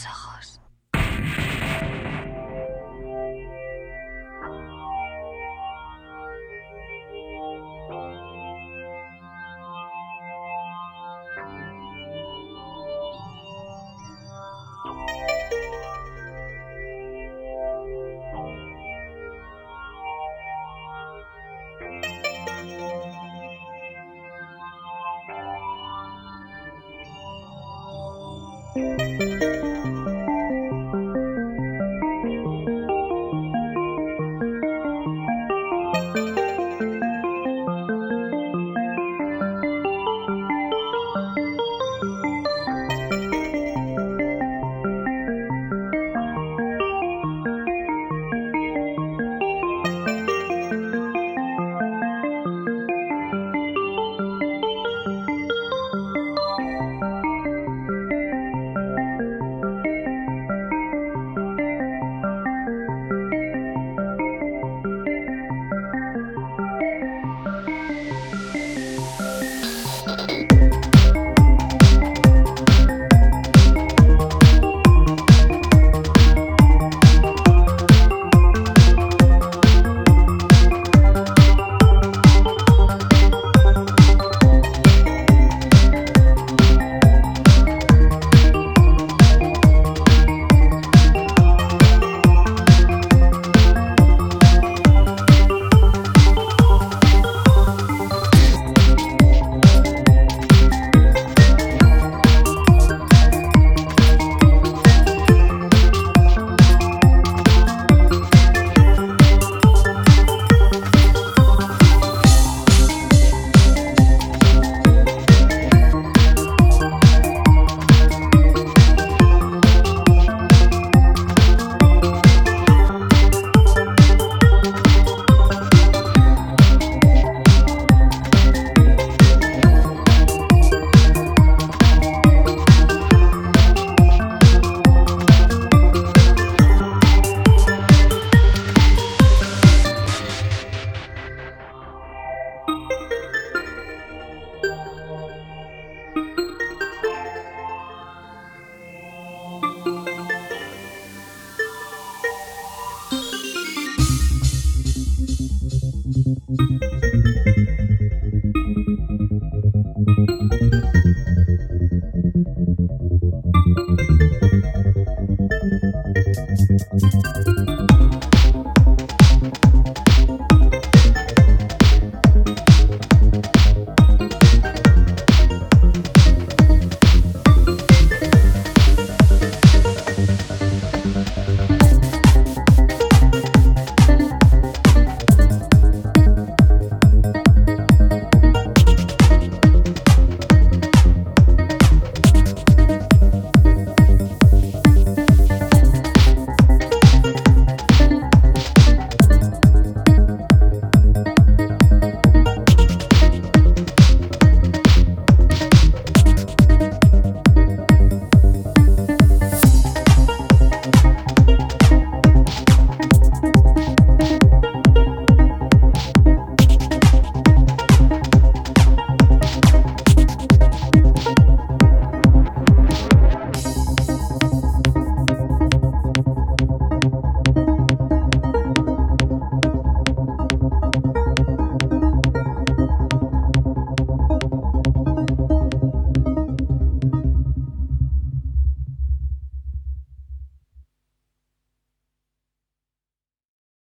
Abre los ojos.